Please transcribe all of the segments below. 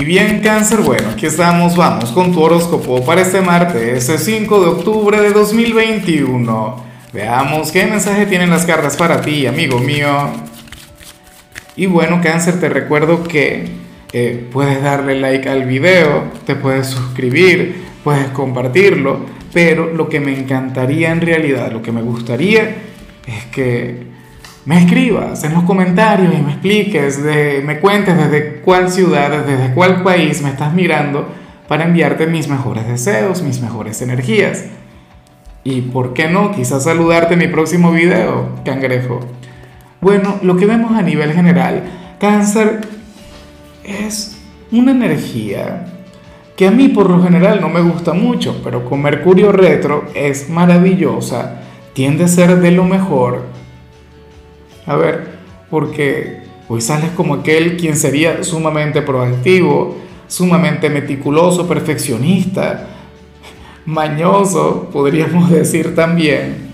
Y bien cáncer, bueno, aquí estamos, vamos con tu horóscopo para este martes, el 5 de octubre de 2021. Veamos qué mensaje tienen las cartas para ti, amigo mío. Y bueno, cáncer, te recuerdo que eh, puedes darle like al video, te puedes suscribir, puedes compartirlo, pero lo que me encantaría en realidad, lo que me gustaría es que me escribas en los comentarios y me expliques, de, me cuentes desde cuál ciudad, desde cuál país me estás mirando para enviarte mis mejores deseos, mis mejores energías. Y por qué no, quizás saludarte en mi próximo video, cangrejo. Bueno, lo que vemos a nivel general, cáncer es una energía que a mí por lo general no me gusta mucho, pero con Mercurio retro es maravillosa, tiende a ser de lo mejor a ver, porque hoy sales como aquel quien sería sumamente proactivo, sumamente meticuloso, perfeccionista, mañoso, podríamos decir también.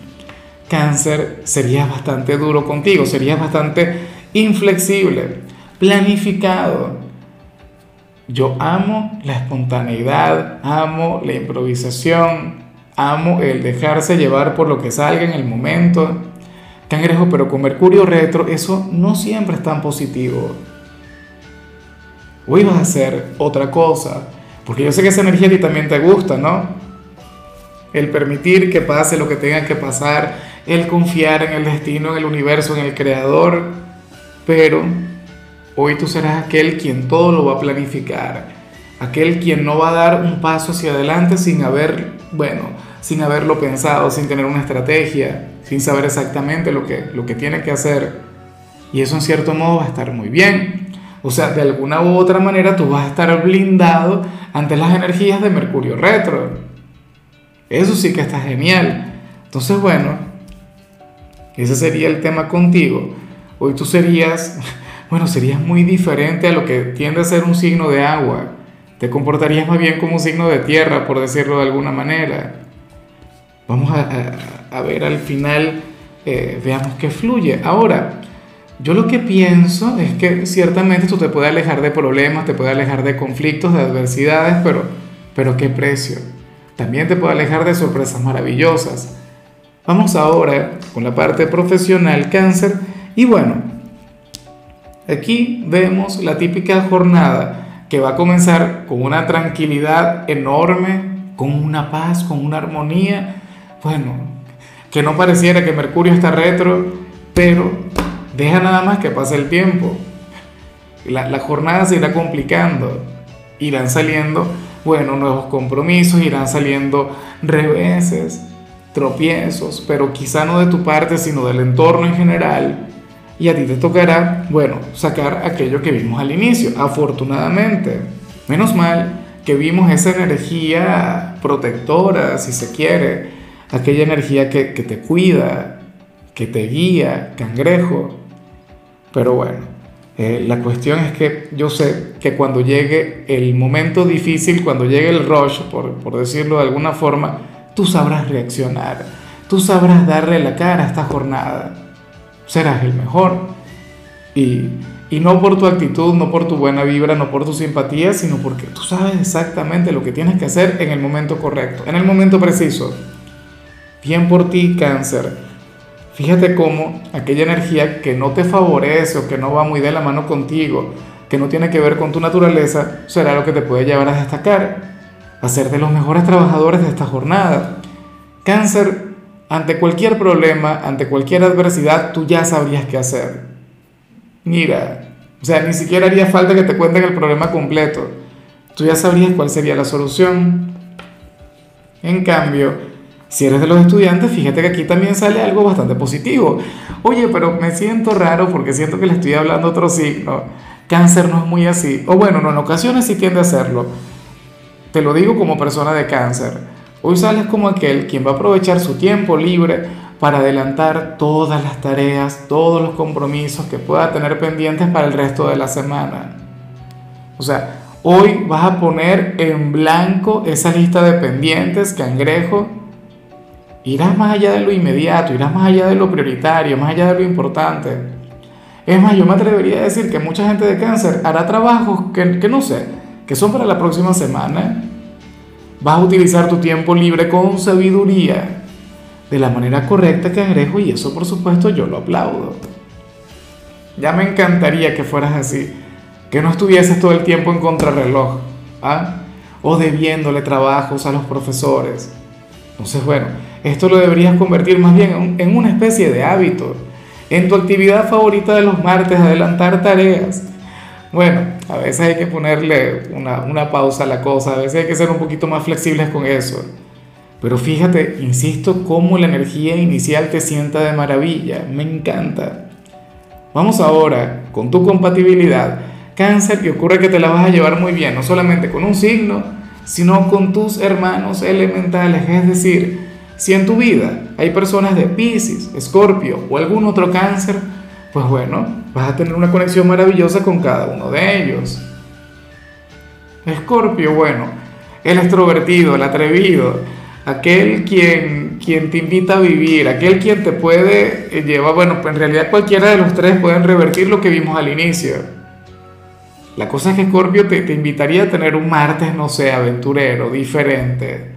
Cáncer sería bastante duro contigo, sería bastante inflexible, planificado. Yo amo la espontaneidad, amo la improvisación, amo el dejarse llevar por lo que salga en el momento. Cangrejo, pero con Mercurio retro eso no siempre es tan positivo. Hoy vas a hacer otra cosa, porque yo sé que esa energía a ti también te gusta, ¿no? El permitir que pase lo que tenga que pasar, el confiar en el destino, en el universo, en el creador, pero hoy tú serás aquel quien todo lo va a planificar, aquel quien no va a dar un paso hacia adelante sin haber, bueno, sin haberlo pensado, sin tener una estrategia, sin saber exactamente lo que, lo que tiene que hacer. Y eso en cierto modo va a estar muy bien. O sea, de alguna u otra manera tú vas a estar blindado ante las energías de Mercurio retro. Eso sí que está genial. Entonces, bueno, ese sería el tema contigo. Hoy tú serías, bueno, serías muy diferente a lo que tiende a ser un signo de agua. Te comportarías más bien como un signo de tierra, por decirlo de alguna manera. Vamos a, ver al final, eh, veamos qué fluye. Ahora, yo lo que pienso es que ciertamente esto te puede alejar de problemas, te puede alejar de conflictos, de adversidades, pero, pero ¿qué precio? También te puede alejar de sorpresas maravillosas. Vamos ahora con la parte profesional cáncer y bueno, aquí vemos la típica jornada que va a comenzar con una tranquilidad enorme, con una paz, con una armonía bueno, que no pareciera que Mercurio está retro, pero deja nada más que pase el tiempo. La, la jornada se irá complicando, irán saliendo, bueno, nuevos compromisos, irán saliendo reveses, tropiezos, pero quizá no de tu parte, sino del entorno en general. Y a ti te tocará, bueno, sacar aquello que vimos al inicio, afortunadamente. Menos mal que vimos esa energía protectora, si se quiere, aquella energía que, te cuida, que te guía, cangrejo. Pero bueno, eh, la cuestión es que yo sé que cuando llegue el momento difícil, cuando llegue el rush, por, por decirlo de alguna forma, tú sabrás reaccionar, tú sabrás darle la cara a esta jornada, serás el mejor. Y, y no por tu actitud, no por tu buena vibra, no por tu simpatía, sino porque tú sabes exactamente lo que tienes que hacer en el momento correcto, en el momento preciso. Bien por ti, cáncer. Fíjate cómo aquella energía que no te favorece o que no va muy de la mano contigo, que no tiene que ver con tu naturaleza, será lo que te puede llevar a destacar, a ser de los mejores trabajadores de esta jornada. Cáncer, ante cualquier problema, ante cualquier adversidad, tú ya sabrías qué hacer. Mira, o sea, ni siquiera haría falta que te cuenten el problema completo. Tú ya sabrías cuál sería la solución. En cambio, si eres de los estudiantes, fíjate que aquí también sale algo bastante positivo. Oye, pero me siento raro porque siento que le estoy hablando otro signo. Cáncer no es muy así. O bueno, no, en ocasiones sí tiende a hacerlo. Te lo digo como persona de cáncer. Hoy sales como aquel quien va a aprovechar su tiempo libre para adelantar todas las tareas, todos los compromisos que pueda tener pendientes para el resto de la semana. O sea, hoy vas a poner en blanco esa lista de pendientes, cangrejo, Irás más allá de lo inmediato, irás más allá de lo prioritario, más allá de lo importante. Es más, yo me atrevería a decir que mucha gente de cáncer hará trabajos que, que no sé, que son para la próxima semana. Vas a utilizar tu tiempo libre con sabiduría, de la manera correcta, cangrejo, y eso por supuesto yo lo aplaudo. Ya me encantaría que fueras así, que no estuvieses todo el tiempo en contrarreloj, ¿ah? o debiéndole trabajos a los profesores. Entonces, bueno, esto lo deberías convertir más bien en una especie de hábito, en tu actividad favorita de los martes, adelantar tareas. Bueno, a veces hay que ponerle una, una pausa a la cosa, a veces hay que ser un poquito más flexibles con eso. Pero fíjate, insisto, cómo la energía inicial te sienta de maravilla, me encanta. Vamos ahora con tu compatibilidad. Cáncer, que ocurre que te la vas a llevar muy bien, no solamente con un signo, sino con tus hermanos elementales. Es decir, si en tu vida hay personas de Pisces, Escorpio o algún otro cáncer, pues bueno, vas a tener una conexión maravillosa con cada uno de ellos. Escorpio, bueno, el extrovertido, el atrevido, aquel quien, quien te invita a vivir, aquel quien te puede llevar, bueno, en realidad cualquiera de los tres pueden revertir lo que vimos al inicio. La cosa es que Escorpio te, te invitaría a tener un martes, no sé, aventurero, diferente,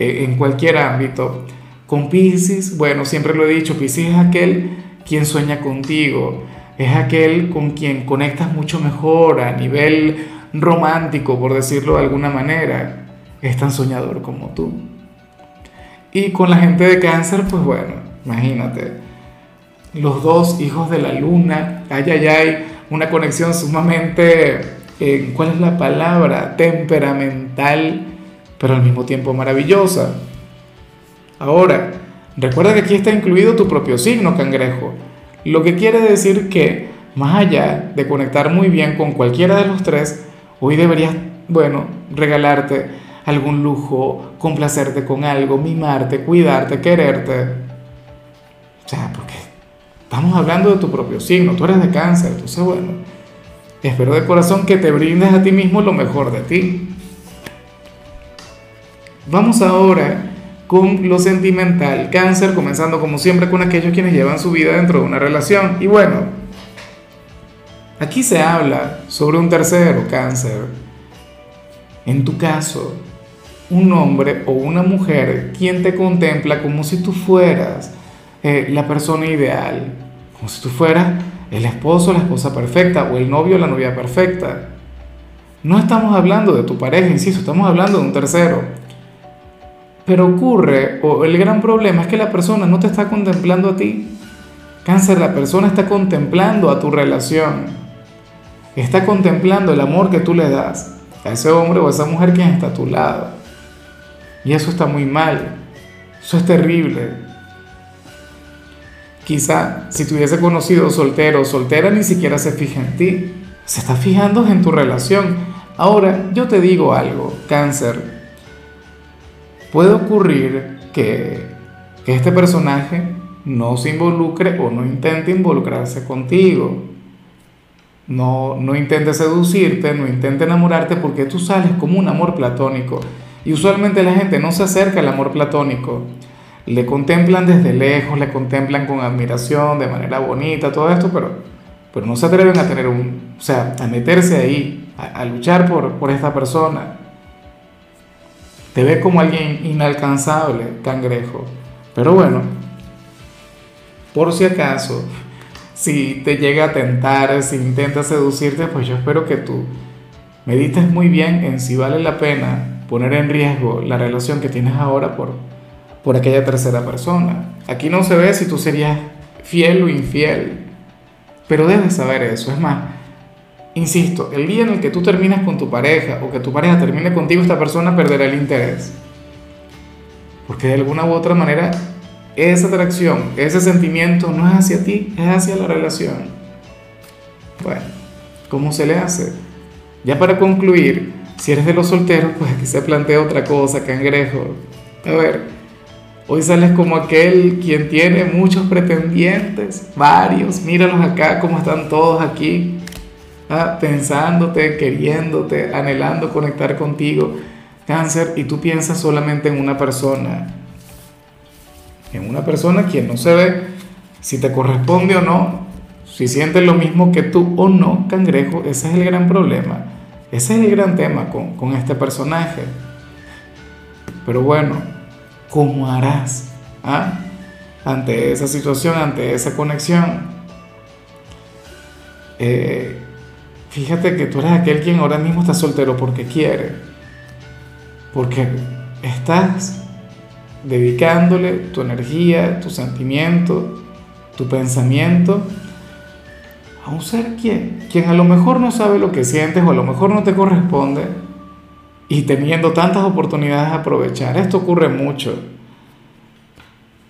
eh, en cualquier ámbito. Con Pisces, bueno, siempre lo he dicho, Pisces es aquel quien sueña contigo, es aquel con quien conectas mucho mejor a nivel romántico, por decirlo de alguna manera. Es tan soñador como tú. Y con la gente de cáncer, pues bueno, imagínate, los dos hijos de la luna, ay, ay, ay, una conexión sumamente, eh, ¿cuál es la palabra? Temperamental, pero al mismo tiempo maravillosa. Ahora, recuerda que aquí está incluido tu propio signo, cangrejo, lo que quiere decir que, más allá de conectar muy bien con cualquiera de los tres, hoy deberías, bueno, regalarte algún lujo, complacerte con algo, mimarte, cuidarte, quererte. O sea, porque estamos hablando de tu propio signo, tú eres de cáncer, entonces bueno, espero de corazón que te brindes a ti mismo lo mejor de ti. Vamos ahora con lo sentimental, cáncer, comenzando como siempre con aquellos quienes llevan su vida dentro de una relación. Y bueno, aquí se habla sobre un tercero, cáncer. En tu caso, un hombre o una mujer quien te contempla como si tú fueras eh, la persona ideal, como si tú fueras el esposo, la esposa perfecta o el novio o la novia perfecta. No estamos hablando de tu pareja, insisto, estamos hablando de un tercero. Pero ocurre, o el gran problema es que la persona no te está contemplando a ti. Cáncer, la persona está contemplando a tu relación. Está contemplando el amor que tú le das a ese hombre o a esa mujer que está a tu lado. Y eso está muy mal. Eso es terrible. Quizá si te hubiese conocido soltero o soltera ni siquiera se fija en ti. Se está fijando en tu relación. Ahora, yo te digo algo, cáncer. Puede ocurrir que, este personaje no se involucre o no intente involucrarse contigo. No, no intente seducirte, no intente enamorarte porque tú sales como un amor platónico. Y usualmente la gente no se acerca al amor platónico. Le contemplan desde lejos, le contemplan con admiración, de manera bonita, todo esto, pero, pero no se atreven a tener un, o sea, a meterse ahí, a, luchar por, por esta persona. Te ve como alguien inalcanzable, cangrejo. Pero bueno, por si acaso, si te llega a tentar, si intenta seducirte, pues yo espero que tú medites muy bien en si vale la pena poner en riesgo la relación que tienes ahora por, por aquella tercera persona. Aquí no se ve si tú serías fiel o infiel, pero debes saber eso. Es más, insisto, el día en el que tú terminas con tu pareja o que tu pareja termine contigo, esta persona perderá el interés. Porque de alguna u otra manera, esa atracción, ese sentimiento no es hacia ti, es hacia la relación. Bueno, ¿cómo se le hace? Ya para concluir, si eres de los solteros, pues aquí se plantea otra cosa, cangrejo. A ver, hoy sales como aquel quien tiene muchos pretendientes, varios. Míralos acá, como están todos aquí, ¿ah? pensándote, queriéndote, anhelando conectar contigo. Cáncer, y tú piensas solamente en una persona. En una persona quien no se ve si te corresponde o no, si sientes lo mismo que tú o no, cangrejo, ese es el gran problema Ese es el gran tema con, con este personaje. Pero bueno, ¿cómo harás ah? ante esa situación, ante esa conexión? Eh, fíjate que tú eres aquel quien ahora mismo está soltero porque quiere, porque estás dedicándole tu energía, tu sentimiento, tu pensamiento a un ser quien, quien a lo mejor no sabe lo que sientes o a lo mejor no te corresponde y teniendo tantas oportunidades de aprovechar. Esto ocurre mucho.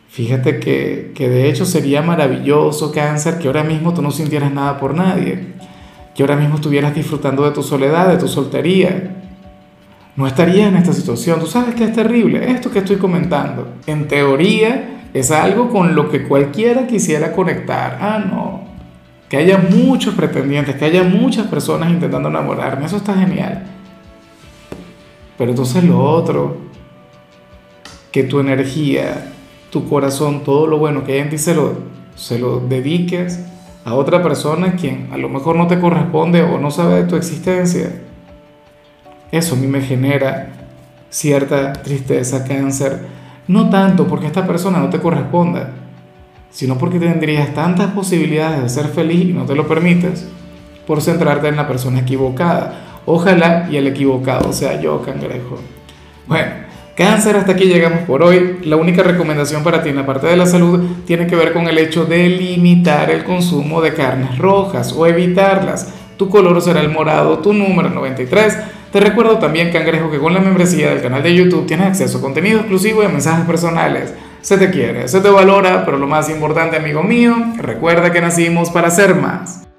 Fíjate que, que de hecho sería maravilloso, cáncer, que ahora mismo tú no sintieras nada por nadie, que ahora mismo estuvieras disfrutando de tu soledad, de tu soltería. No estarías en esta situación. Tú sabes que es terrible. Esto que estoy comentando, en teoría, es algo con lo que cualquiera quisiera conectar. Ah, no que haya muchos pretendientes, que haya muchas personas intentando enamorarme, eso está genial. Pero entonces lo otro, que tu energía, tu corazón, todo lo bueno que hay en ti se lo, se lo dediques a otra persona quien a lo mejor no te corresponde o no sabe de tu existencia. Eso a mí me genera cierta tristeza, cáncer. No tanto porque esta persona no te corresponda, sino porque tendrías tantas posibilidades de ser feliz y no te lo permites por centrarte en la persona equivocada. Ojalá y el equivocado sea yo, cangrejo. Bueno, cáncer, hasta aquí llegamos por hoy. La única recomendación para ti en la parte de la salud tiene que ver con el hecho de limitar el consumo de carnes rojas o evitarlas. Tu color será el morado, tu número 93. Te recuerdo también, cangrejo, que con la membresía del canal de YouTube tienes acceso a contenido exclusivo y a mensajes personales se te quiere, se te valora, pero lo más importante, amigo mío, recuerda que nacimos para ser más.